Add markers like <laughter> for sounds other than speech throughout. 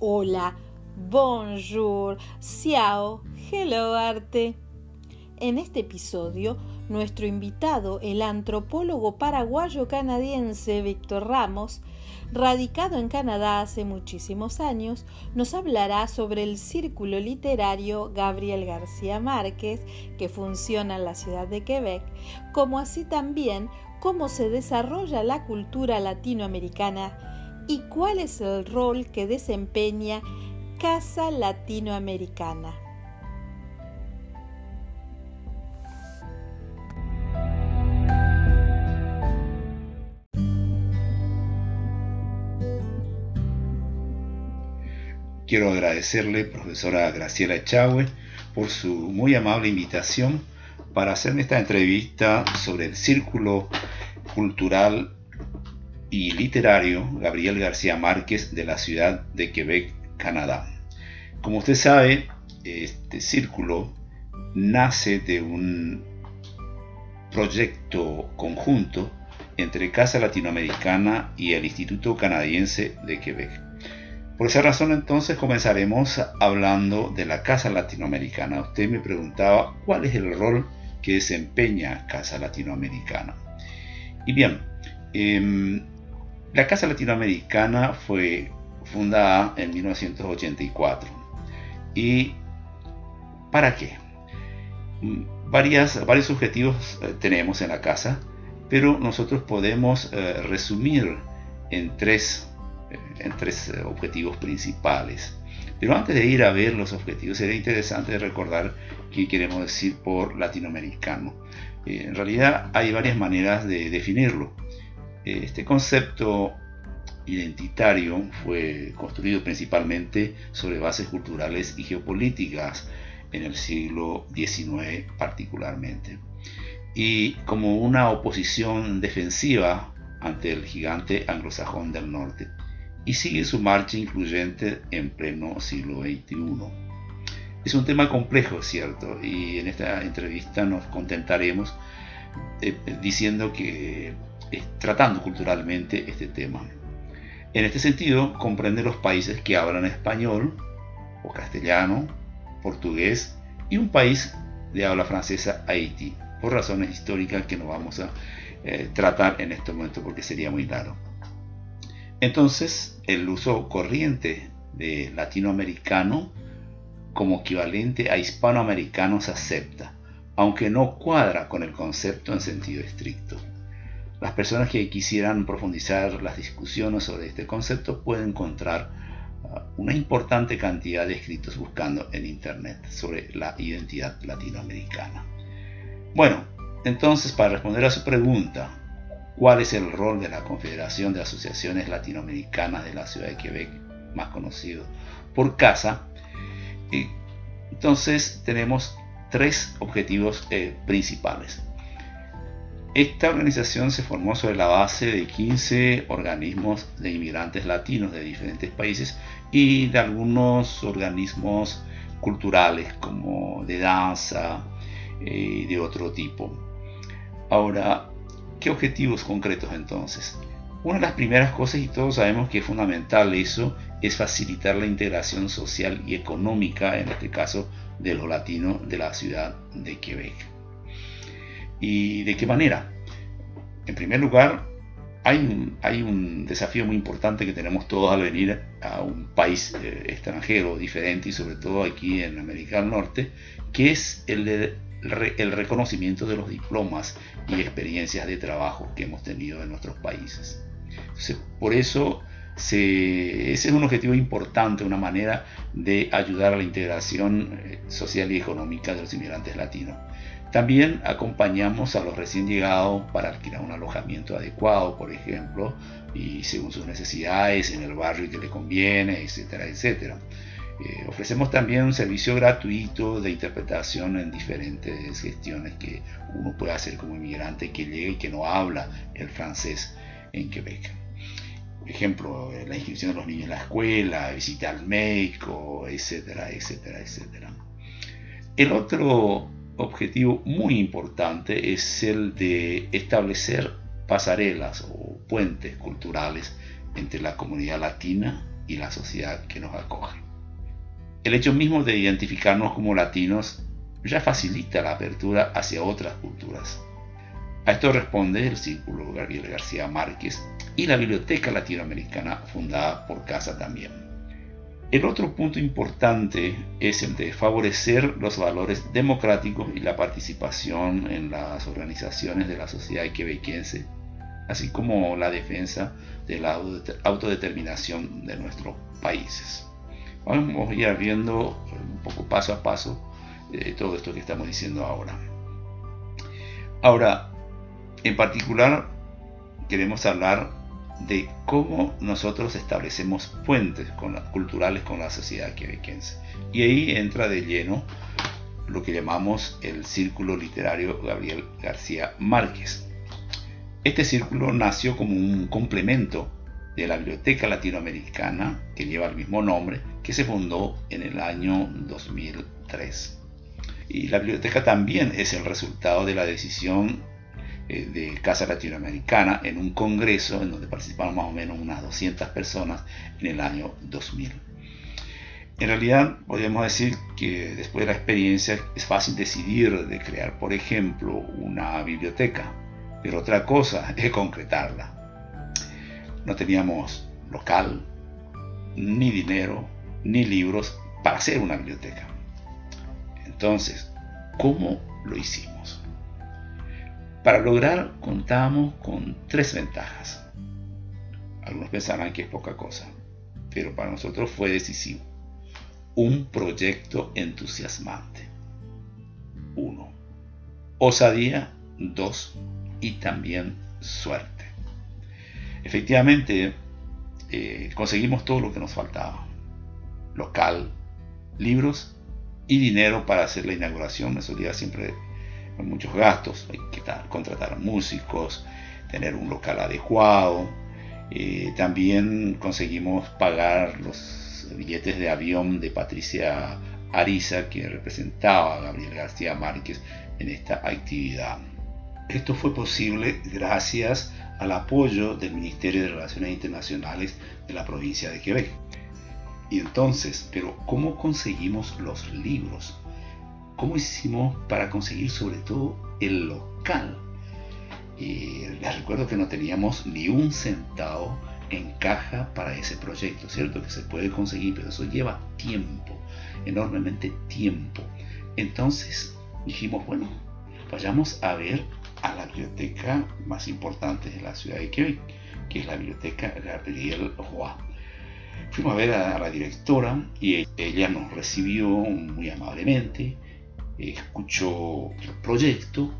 Hola, bonjour, ciao, hello arte. En este episodio, nuestro invitado, el antropólogo paraguayo-canadiense Víctor Ramos, radicado en Canadá hace muchísimos años, nos hablará sobre el círculo literario Gabriel García Márquez, que funciona en la ciudad de Quebec, como así también cómo se desarrolla la cultura latinoamericana y cuál es el rol que desempeña Casa Latinoamericana. Quiero agradecerle, profesora Graciela Echagüe, por su muy amable invitación para hacerme esta entrevista sobre el Círculo Cultural literario Gabriel García Márquez de la ciudad de Quebec, Canadá. Como usted sabe, este círculo nace de un proyecto conjunto entre Casa Latinoamericana y el Instituto Canadiense de Quebec. Por esa razón entonces comenzaremos hablando de la Casa Latinoamericana. Usted me preguntaba cuál es el rol que desempeña Casa Latinoamericana. Y bien, eh, la Casa Latinoamericana fue fundada en 1984. ¿Y para qué? Mm, varios objetivos eh, tenemos en la casa, pero nosotros podemos eh, resumir en tres, eh, en tres objetivos principales. Pero antes de ir a ver los objetivos, sería interesante recordar qué queremos decir por latinoamericano. en realidad hay varias maneras de definirlo. Este concepto identitario fue construido principalmente sobre bases culturales y geopolíticas en el siglo XIX particularmente, y como una oposición defensiva ante el gigante anglosajón del norte, y sigue su marcha incluyente en pleno siglo XXI. Es un tema complejo, ¿cierto? Y en esta entrevista nos contentaremos eh, diciendo que tratando culturalmente este tema. En este sentido, comprende los países que hablan español o castellano, portugués y un país de habla francesa, Haití, por razones históricas que no vamos a eh, tratar en este momento porque sería muy largo. Entonces, el uso corriente de latinoamericano como equivalente a hispanoamericano se acepta, aunque no cuadra con el concepto en sentido estricto. Las personas que quisieran profundizar las discusiones sobre este concepto pueden encontrar uh, una importante cantidad de escritos buscando en Internet sobre la identidad latinoamericana. Bueno, entonces para responder a su pregunta, ¿cuál es el rol de la Confederación de Asociaciones Latinoamericanas de la Ciudad de Quebec, más conocido por CASA? Entonces tenemos tres objetivos eh, principales. Esta organización se formó sobre la base de 15 organismos de inmigrantes latinos de diferentes países y de algunos organismos culturales como de danza y eh, de otro tipo. Ahora, ¿qué objetivos concretos entonces? Una de las primeras cosas, y todos sabemos que es fundamental eso, es facilitar la integración social y económica, en este caso de los latinos de la ciudad de Quebec. ¿Y de qué manera? En primer lugar, hay un, hay un desafío muy importante que tenemos todos al venir a un país eh, extranjero diferente y sobre todo aquí en América del Norte, que es el, el reconocimiento de los diplomas y experiencias de trabajo que hemos tenido en nuestros países. por eso ese es un objetivo importante, una manera de ayudar a la integración eh, social y económica de los inmigrantes latinos. También acompañamos a los recién llegados para alquilar un alojamiento adecuado, por ejemplo, y según sus necesidades, en el barrio que le conviene, etcétera, etcétera. Eh, ofrecemos también un servicio gratuito de interpretación en diferentes gestiones que uno puede hacer como inmigrante que llegue y que no habla el francés en Quebec. Por ejemplo, la inscripción de los niños en la escuela, visita al médico, etcétera, etcétera, etcétera. El otro objetivo muy importante es el de establecer pasarelas o puentes culturales entre la comunidad latina y la sociedad que nos acoge. El hecho mismo de identificarnos como latinos ya facilita la apertura hacia otras culturas. A esto responde el Círculo Gabriel García Márquez y la Biblioteca Latinoamericana fundada por Casa también. El otro punto importante es el de favorecer los valores democráticos y la participación en las organizaciones de la sociedad quebequense, así como la defensa de la autodeterminación de nuestros países. Vamos a ir viendo un poco paso a paso eh, todo esto que estamos diciendo ahora. Ahora, en particular, queremos hablar de cómo nosotros establecemos puentes culturales con la sociedad quebequense. Y ahí entra de lleno lo que llamamos el Círculo Literario Gabriel García Márquez. Este círculo nació como un complemento de la Biblioteca Latinoamericana, que lleva el mismo nombre, que se fundó en el año 2003. Y la biblioteca también es el resultado de la decisión eh, de Casa Latinoamericana en un congreso en donde participaron más o menos unas 200 personas en el año 2000. En realidad podríamos decir que después de la experiencia es fácil decidir de crear, por ejemplo, una biblioteca, pero otra cosa <laughs> es concretarla. No teníamos local, ni dinero, ni libros para hacer una biblioteca. Entonces, ¿cómo lo hicimos? Para lograr contábamos con tres ventajas. Algunos pensarán que es poca cosa, pero para nosotros fue decisivo. Un proyecto entusiasmante. Uno. Osadía. Dos. Y también suerte. Efectivamente, eh, conseguimos todo lo que nos faltaba. Local, libros y dinero para hacer la inauguración. Eso día siempre muchos gastos, hay que contratar músicos, tener un local adecuado. Eh, también conseguimos pagar los billetes de avión de Patricia Ariza, que representaba a Gabriel García Márquez en esta actividad. Esto fue posible gracias al apoyo del Ministerio de Relaciones Internacionales de la provincia de Quebec. Y entonces, pero ¿cómo conseguimos los libros? ¿Cómo hicimos para conseguir sobre todo el local? Les recuerdo que no teníamos ni un centavo en caja para ese proyecto, ¿cierto? Que se puede conseguir, pero eso lleva tiempo, enormemente tiempo. Entonces dijimos, bueno, vayamos a ver a la biblioteca más importante de la ciudad de Quebec, que es la biblioteca Gabriel Roy. Fuimos a ver a la directora y ella nos recibió muy amablemente escuchó el proyecto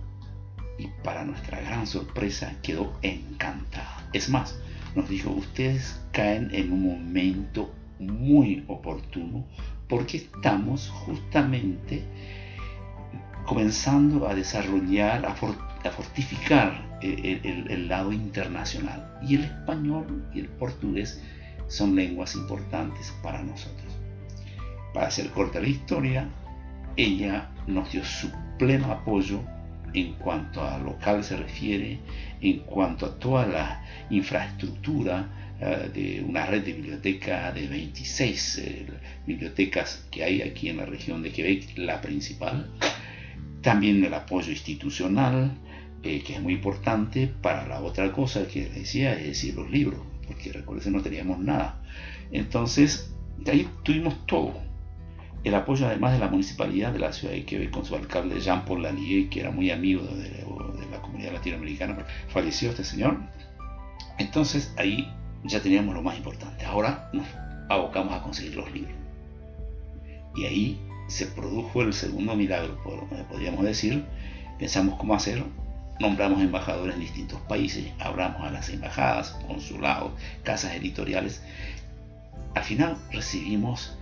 y para nuestra gran sorpresa quedó encantada. Es más, nos dijo, ustedes caen en un momento muy oportuno porque estamos justamente comenzando a desarrollar, a, fortificar el, lado internacional. Y el español y el portugués son lenguas importantes para nosotros. Para hacer corta la historia, ella nos dio su pleno apoyo en cuanto a local se refiere, en cuanto a toda la infraestructura eh, de una red de bibliotecas de 26 eh, bibliotecas que hay aquí en la región de Quebec, la principal. También el apoyo institucional, eh, que es muy importante para la otra cosa que decía, es decir, los libros, porque recuerden no teníamos nada. Entonces, de ahí tuvimos todo el apoyo además de la municipalidad de la ciudad de Quebec con su alcalde Jean-Paul Lallier, que era muy amigo de, la comunidad latinoamericana, falleció este señor. Entonces ahí ya teníamos lo más importante. Ahora nos abocamos a conseguir los libros. Y ahí se produjo el segundo milagro, podríamos decir. Pensamos cómo hacerlo. Nombramos embajadores en distintos países, hablamos a las embajadas, consulados, casas editoriales. Al final recibimos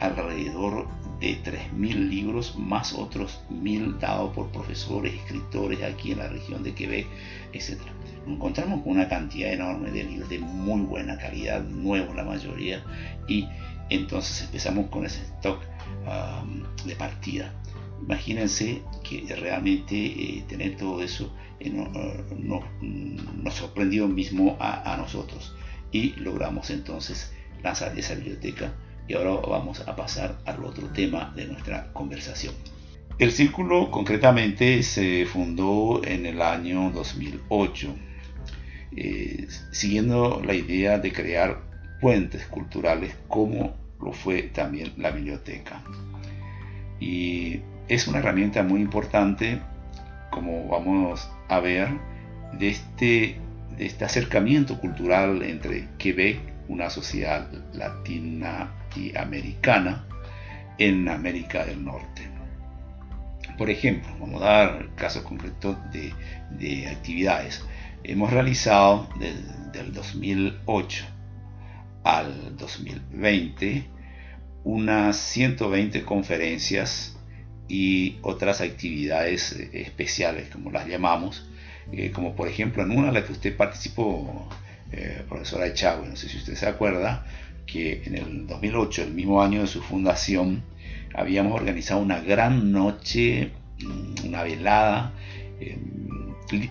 alrededor de 3.000 libros, más otros 1.000 dados por profesores, escritores aquí en la región de Quebec, etc. Nos encontramos con una cantidad enorme de libros de muy buena calidad, nuevos la mayoría, y entonces empezamos con ese stock um, de partida. Imagínense que realmente eh, tener todo eso eh, nos sorprendió mismo a, a nosotros y logramos entonces esa biblioteca y ahora vamos a pasar al otro tema de nuestra conversación. El círculo concretamente se fundó en el año 2008, eh, siguiendo la idea de crear puentes culturales como lo fue también la biblioteca. Y es una herramienta muy importante, como vamos a ver, de este, de este acercamiento cultural entre Quebec, una sociedad latina y americana, en América del Norte. Por ejemplo, vamos a dar casos concretos de, de actividades. Hemos realizado desde el 2008 al 2020 unas 120 conferencias y otras actividades eh, especiales, como las llamamos, eh, como por ejemplo en una en la que usted participó, eh, profesora Echagüe, no sé si usted se acuerda, que en el 2008, el mismo año de su fundación, habíamos organizado una gran noche, mm, una velada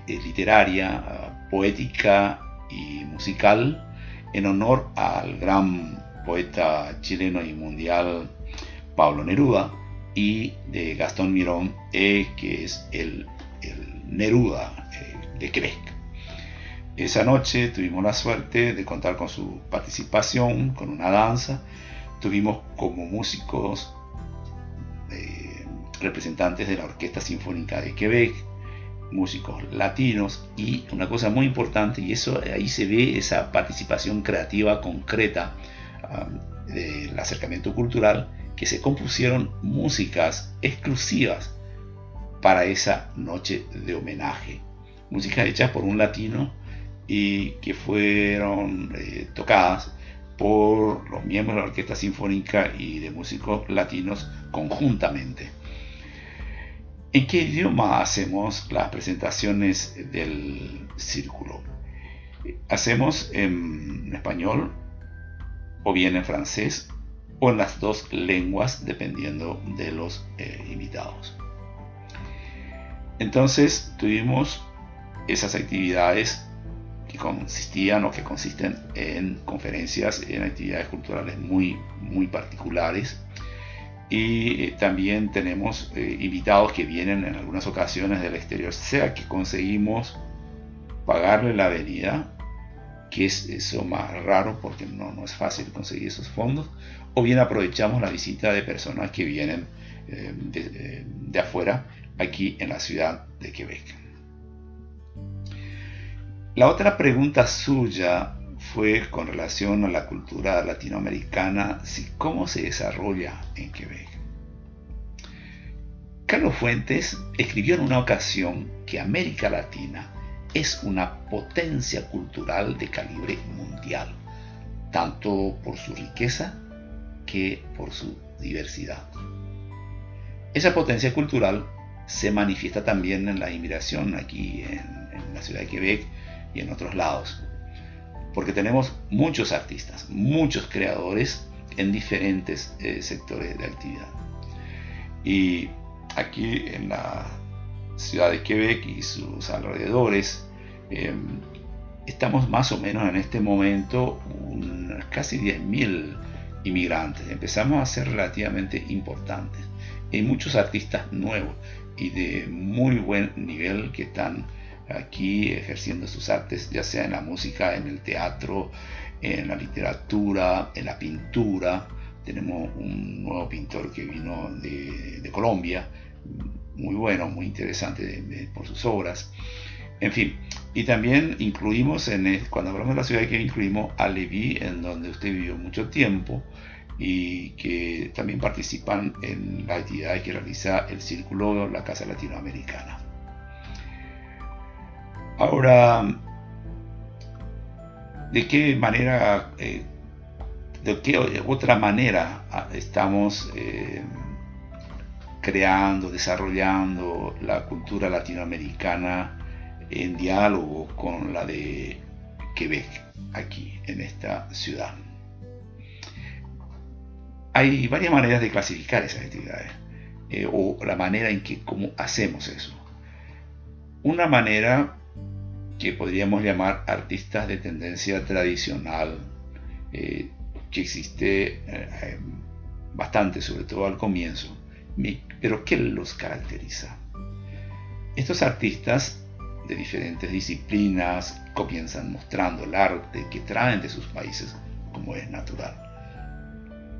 literaria, poética y musical en honor al gran poeta chileno y mundial Pablo Neruda y de Gastón Mirón, eh, que es el, Neruda eh, de Quebec. Esa noche tuvimos la suerte de contar con su participación, con una danza. Tuvimos como músicos eh, representantes de la Orquesta Sinfónica de Quebec, músicos latinos y una cosa muy importante, y eso ahí se ve esa participación creativa concreta um, del acercamiento cultural, que se compusieron músicas exclusivas para esa noche de homenaje. Músicas hechas por un latino y que fueron eh, tocadas por los miembros de la Orquesta Sinfónica y de músicos latinos conjuntamente. ¿En qué idioma hacemos las presentaciones del círculo? Hacemos en español o bien en francés o en las dos lenguas dependiendo de los eh, invitados. Entonces tuvimos esas actividades que consistían o que consisten en conferencias, en actividades culturales muy, muy particulares y eh, también tenemos eh, invitados que vienen en algunas ocasiones del exterior, sea que conseguimos pagarle la venida, que es eso más raro porque no, no es fácil conseguir esos fondos, o bien aprovechamos la visita de personas que vienen eh, de, de afuera aquí en la ciudad de Quebec. La otra pregunta suya fue con relación a la cultura latinoamericana, si cómo se desarrolla en Quebec. Carlos Fuentes escribió en una ocasión que América Latina es una potencia cultural de calibre mundial, tanto por su riqueza que por su diversidad. Esa potencia cultural se manifiesta también en la inmigración aquí en, la ciudad de Quebec y en otros lados porque tenemos muchos artistas, muchos creadores en diferentes eh, sectores de actividad. Y aquí en la ciudad de Quebec y sus alrededores, em, estamos más o menos en este momento casi 10.000 inmigrantes. Empezamos a ser relativamente importantes. Hay muchos artistas nuevos y de muy buen nivel que están aquí ejerciendo sus artes, ya sea en la música, en el teatro, en la literatura, en la pintura. Tenemos un nuevo pintor que vino de, Colombia, muy bueno, muy interesante por sus obras. En fin, y también incluimos, en cuando hablamos de la ciudad, que incluimos a Levi, en donde usted vivió mucho tiempo, y que también participan en la actividad que realiza el Círculo La Casa Latinoamericana. Ahora, ¿de qué manera, eh, de qué otra manera ah, estamos eh, creando, desarrollando la cultura latinoamericana en diálogo con la de Quebec, aquí en esta ciudad? Hay varias maneras de clasificar esas actividades eh, o la manera en que cómo hacemos eso. Una manera que podríamos llamar artistas de tendencia tradicional, eh, que existe eh, bastante, sobre todo al comienzo. Pero ¿qué los caracteriza? Estos artistas de diferentes disciplinas comienzan mostrando el arte que traen de sus países, como es natural.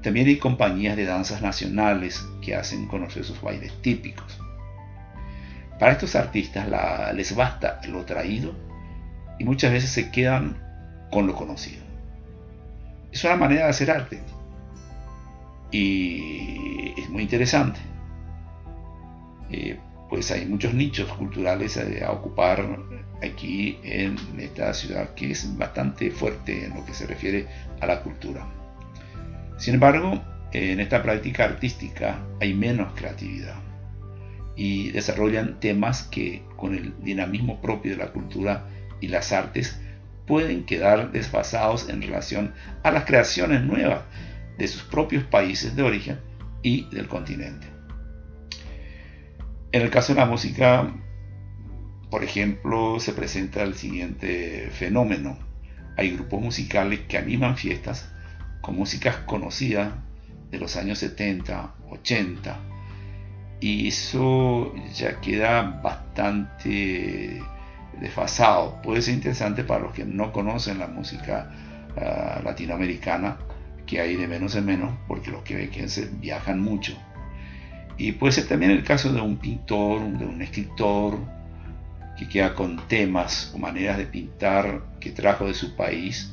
También hay compañías de danzas nacionales que hacen conocer sus bailes típicos. Para estos artistas les basta lo traído y muchas veces se quedan con lo conocido. Es una manera de hacer arte y es muy interesante. Eh, pues hay muchos nichos culturales a, ocupar aquí en esta ciudad que es bastante fuerte en lo que se refiere a la cultura. Sin embargo, en esta práctica artística hay menos creatividad y desarrollan temas que con el dinamismo propio de la cultura y las artes pueden quedar desfasados en relación a las creaciones nuevas de sus propios países de origen y del continente. En el caso de la música, por ejemplo, se presenta el siguiente fenómeno. Hay grupos musicales que animan fiestas con músicas conocidas de los años 70, 80, y eso ya queda bastante desfasado. Puede ser interesante para los que no conocen la música ah, latinoamericana, que hay de menos en menos, porque los quebequenses viajan mucho y puede ser también el caso de un pintor, de un escritor, que queda con temas o maneras de pintar que trajo de su país,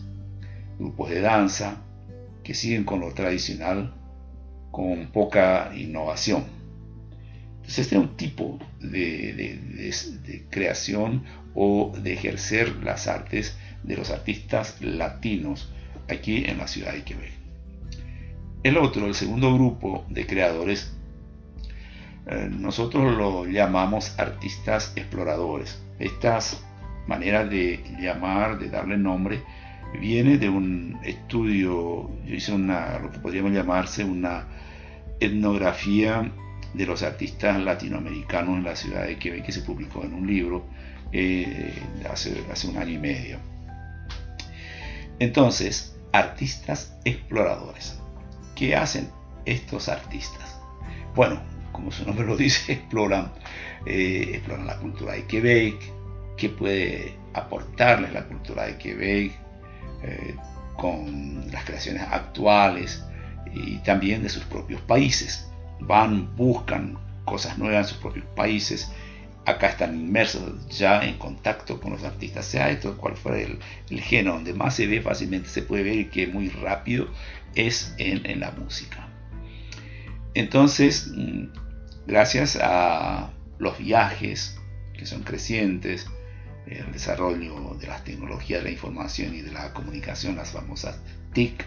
grupos de danza, que siguen con lo tradicional, con poca innovación. Este es un tipo de, creación o de ejercer las artes de los artistas latinos aquí en la ciudad de Quebec. El otro, el segundo grupo de creadores eh, nosotros lo llamamos artistas exploradores. Estas maneras de llamar, de darle nombre, viene de un estudio, yo hice una, lo que podríamos llamarse una etnografía de los artistas latinoamericanos en la ciudad de Quebec que se publicó en un libro eh, hace, hace un año y medio. Entonces, artistas exploradores. ¿Qué hacen estos artistas? Bueno, como su nombre lo dice, <laughs> exploran, eh, exploran la cultura de Quebec, qué puede aportarles la cultura de Quebec eh, con las creaciones actuales y también de sus propios países. Van, buscan cosas nuevas en sus propios países. Acá están inmersos ya en contacto con los artistas, sea esto cual fuera el, el género, donde más se ve fácilmente, se puede ver que muy rápido es en, en la música. Entonces, mm, gracias a los viajes que son crecientes, el desarrollo de las tecnologías de la información y de la comunicación, las famosas TIC,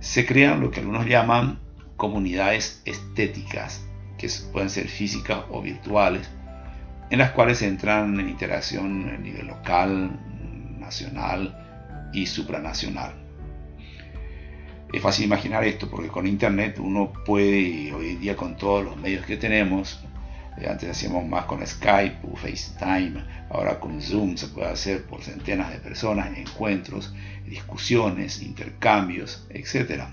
se crean lo que algunos llaman comunidades estéticas, que pueden ser físicas o virtuales, en las cuales entran en interacción a nivel local, nacional y supranacional. Es fácil imaginar esto porque con internet uno puede, hoy en día con todos los medios que tenemos, eh, antes hacíamos más con Skype o FaceTime, ahora con Zoom se puede hacer por centenas de personas, encuentros, discusiones, intercambios, etc.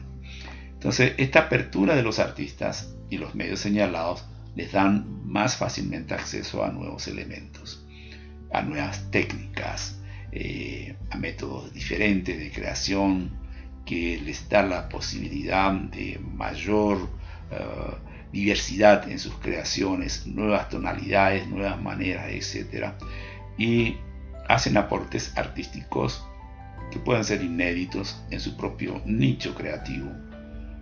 Entonces, esta apertura de los artistas y los medios señalados les dan más fácilmente acceso a nuevos elementos, a nuevas técnicas, eh, a métodos diferentes de creación, que les da la posibilidad de mayor eh, diversidad en sus creaciones, nuevas tonalidades, nuevas maneras, etc. Y hacen aportes artísticos que pueden ser inéditos en su propio nicho creativo,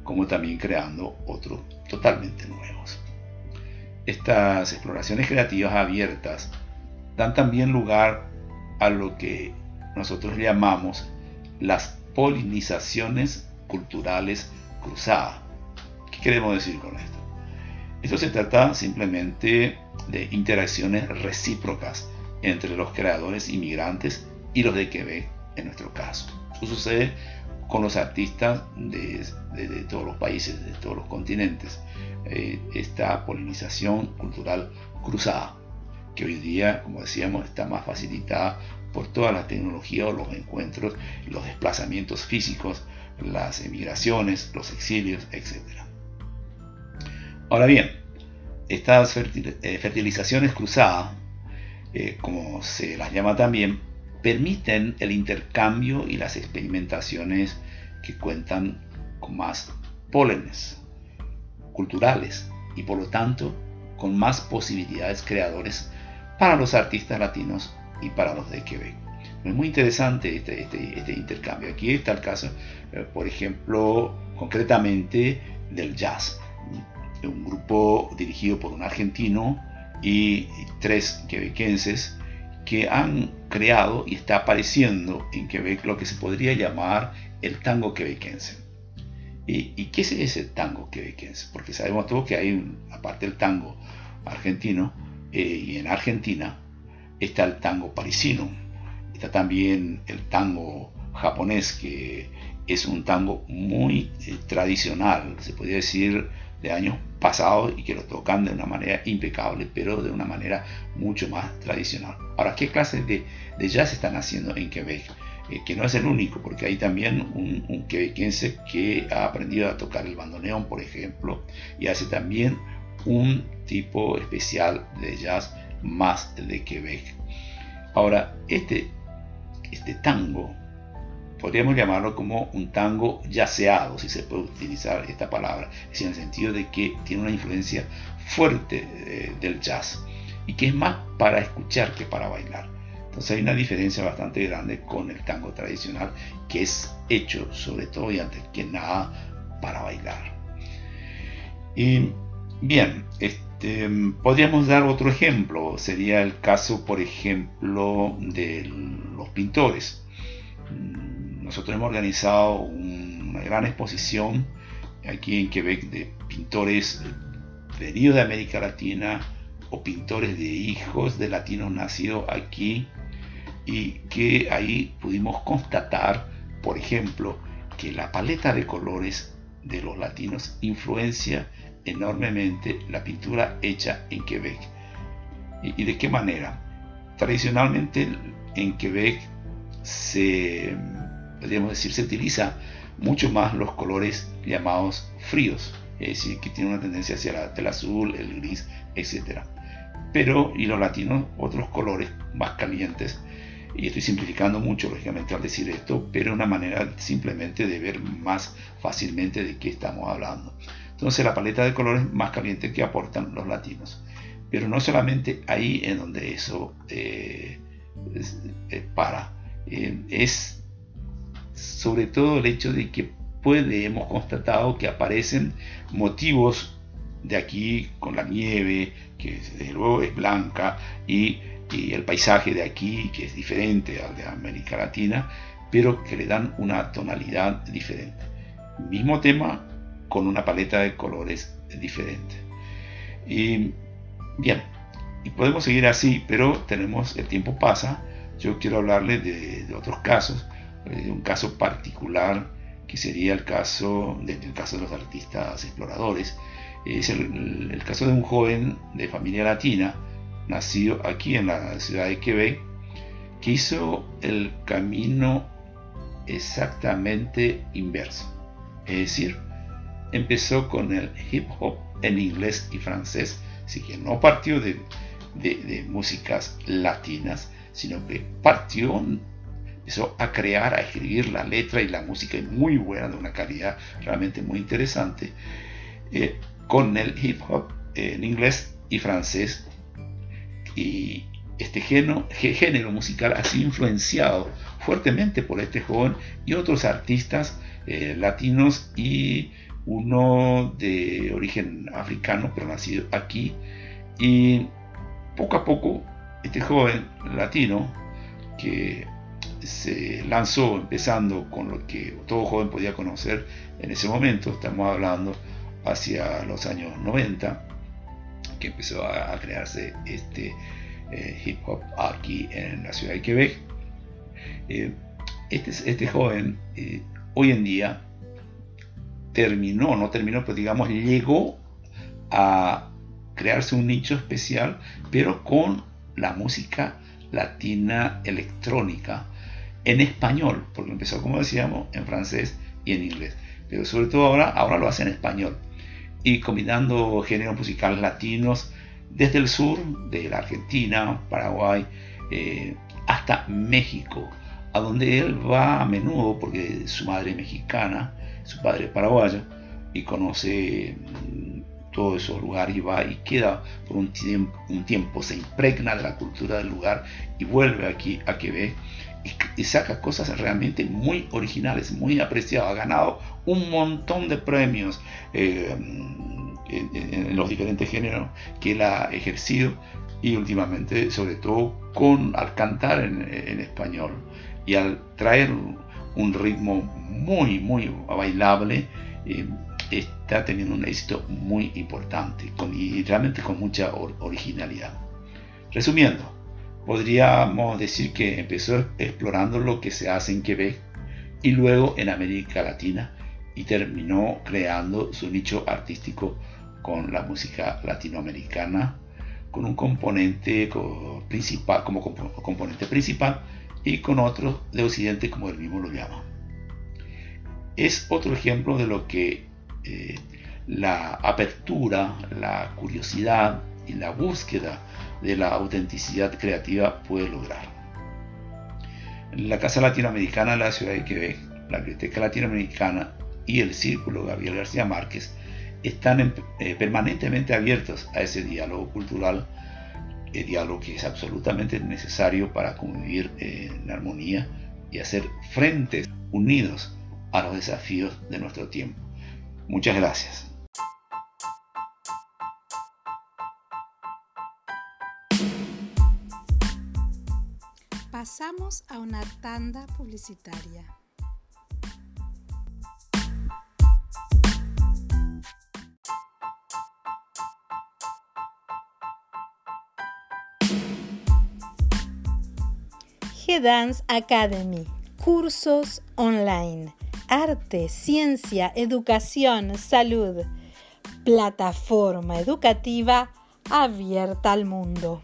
como también creando otros totalmente nuevos. Estas exploraciones creativas abiertas dan también lugar a lo que nosotros llamamos las polinizaciones culturales cruzadas. ¿Qué queremos decir con esto? Esto se trata simplemente de interacciones recíprocas entre los creadores inmigrantes y los de Quebec en nuestro caso. Eso sucede con los artistas de, todos los países, de todos los continentes. Eh, esta polinización cultural cruzada, que hoy día, como decíamos, está más facilitada por toda la tecnología o los encuentros, los desplazamientos físicos, las emigraciones, los exilios, etc. Ahora bien, estas eh, fertilizaciones cruzadas, eh, como se las llama también, permiten el intercambio y las experimentaciones que cuentan con más pólenes culturales y por lo tanto con más posibilidades creadores para los artistas latinos y para los de Quebec. Es muy interesante este, este, este intercambio. Aquí está el caso, eh, por ejemplo, concretamente del jazz. Un grupo dirigido por un argentino y tres quebequenses que han creado y está apareciendo en Quebec lo que se podría llamar el tango quebequense. ¿Y, qué es ese tango quebequense? Porque sabemos todos que hay, aparte del tango argentino, eh, y en Argentina está el tango parisino, está también el tango japonés, que es un tango muy eh, tradicional, se podría decir de años pasados y que lo tocan de una manera impecable, pero de una manera mucho más tradicional. Ahora, ¿qué clases de, jazz están haciendo en Quebec? Eh, que no es el único, porque hay también un, un quebequense que ha aprendido a tocar el bandoneón, por ejemplo, y hace también un tipo especial de jazz más de Quebec. Ahora, este, este tango podríamos llamarlo como un tango yaceado, si se puede utilizar esta palabra, es en el sentido de que tiene una influencia fuerte eh, del jazz y que es más para escuchar que para bailar. Entonces hay una diferencia bastante grande con el tango tradicional que es hecho sobre todo y antes que nada para bailar. Y bien, este, podríamos dar otro ejemplo, sería el caso por ejemplo de los pintores nosotros hemos organizado una gran exposición aquí en Quebec de pintores venidos de América Latina o pintores de hijos de latinos nacidos aquí y que ahí pudimos constatar, por ejemplo, que la paleta de colores de los latinos influencia enormemente la pintura hecha en Quebec. ¿Y, de qué manera? Tradicionalmente en Quebec se podríamos decir, se utiliza mucho más los colores llamados fríos, es decir, que tiene una tendencia hacia el azul, el gris, etc. Pero, y los latinos, otros colores más calientes, y estoy simplificando mucho, lógicamente, al decir esto, pero una manera simplemente de ver más fácilmente de qué estamos hablando. Entonces, la paleta de colores más caliente que aportan los latinos. Pero no solamente ahí en donde eso eh, eh, para, eh, es sobre todo el hecho de que puede, hemos constatado que aparecen motivos de aquí con la nieve, que desde luego es blanca, y, el paisaje de aquí, que es diferente al de América Latina, pero que le dan una tonalidad diferente. Mismo tema con una paleta de colores diferente. Y bien, y podemos seguir así, pero tenemos, el tiempo pasa. Yo quiero hablarles de otros casos eh, un caso particular que sería el caso, de, caso de los artistas exploradores. Es el, caso de un joven de familia latina, nacido aquí en la ciudad de Quebec, que hizo el camino exactamente inverso. Es decir, empezó con el hip hop en inglés y francés, así que no partió de, de músicas latinas, sino que partió empezó a crear, a escribir la letra y la música muy buena, de una calidad realmente muy interesante, eh, con el hip hop en inglés y francés. Y este género, género musical ha sido influenciado fuertemente por este joven y otros artistas eh, latinos y uno de origen africano pero nacido aquí y poco a poco este joven latino que se lanzó empezando con lo que todo joven podía conocer en ese momento, estamos hablando hacia los años 90, que empezó a, crearse este eh, hip hop aquí en la ciudad de Quebec. Eh, este, este, joven eh, hoy en día terminó, no terminó, pero digamos llegó a crearse un nicho especial, pero con la música latina electrónica en español, porque empezó, como decíamos, en francés y en inglés, pero sobre todo ahora, ahora lo hace en español, y combinando géneros musicales latinos desde el sur, de la Argentina, Paraguay, eh, hasta México, a donde él va a menudo porque su madre es mexicana, su padre es paraguayo, y conoce mm, todos esos lugares y va y queda por un tiempo, un tiempo, se impregna de la cultura del lugar y vuelve aquí a Quebec y, saca cosas realmente muy originales, muy apreciadas. Ha ganado un montón de premios eh, en, los diferentes géneros que él ha ejercido y últimamente, sobre todo, con al cantar en, español y al traer un ritmo muy, muy bailable. Eh, está teniendo un éxito muy importante y realmente con mucha originalidad. Resumiendo, podríamos decir que empezó explorando lo que se hace en Quebec y luego en América Latina y terminó creando su nicho artístico con la música latinoamericana con un componente principal como componente principal y con otro de occidente como él mismo lo llama. Es otro ejemplo de lo que eh, la apertura, la curiosidad y la búsqueda de la autenticidad creativa puede lograr. La Casa Latinoamericana de la Ciudad de Quebec, la Biblioteca Latinoamericana y el Círculo Gabriel García Márquez están eh, permanentemente abiertos a ese diálogo cultural, el diálogo que es absolutamente necesario para convivir en armonía y hacer frentes unidos a los desafíos de nuestro tiempo. Muchas gracias. Pasamos a una tanda publicitaria. G-Dance Academy, cursos online arte, ciencia, educación, salud. Plataforma educativa abierta al mundo.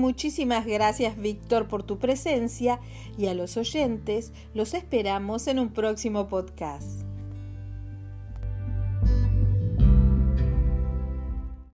Muchísimas gracias Víctor por tu presencia y a los oyentes los esperamos en un próximo podcast.